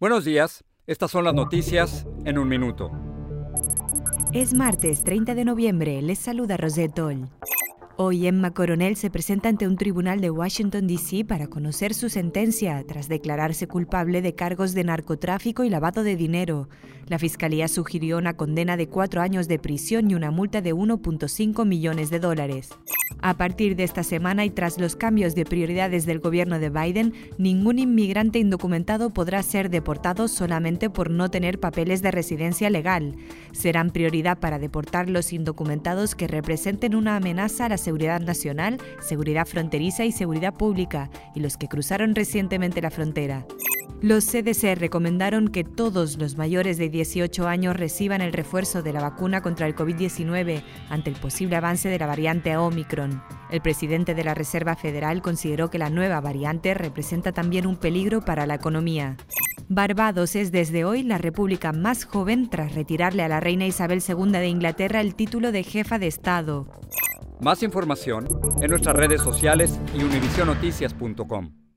Buenos días, estas son las noticias en un minuto. Es martes 30 de noviembre, les saluda Rosetol. Hoy Emma Coronel se presenta ante un tribunal de Washington, D.C. para conocer su sentencia tras declararse culpable de cargos de narcotráfico y lavado de dinero. La Fiscalía sugirió una condena de cuatro años de prisión y una multa de 1.5 millones de dólares. A partir de esta semana y tras los cambios de prioridades del gobierno de Biden, ningún inmigrante indocumentado podrá ser deportado solamente por no tener papeles de residencia legal. Serán prioridad para deportar los indocumentados que representen una amenaza a la seguridad nacional, seguridad fronteriza y seguridad pública, y los que cruzaron recientemente la frontera. Los CDC recomendaron que todos los mayores de 18 años reciban el refuerzo de la vacuna contra el COVID-19 ante el posible avance de la variante Omicron. El presidente de la Reserva Federal consideró que la nueva variante representa también un peligro para la economía. Barbados es desde hoy la república más joven tras retirarle a la reina Isabel II de Inglaterra el título de jefa de Estado. Más información en nuestras redes sociales y univisionoticias.com.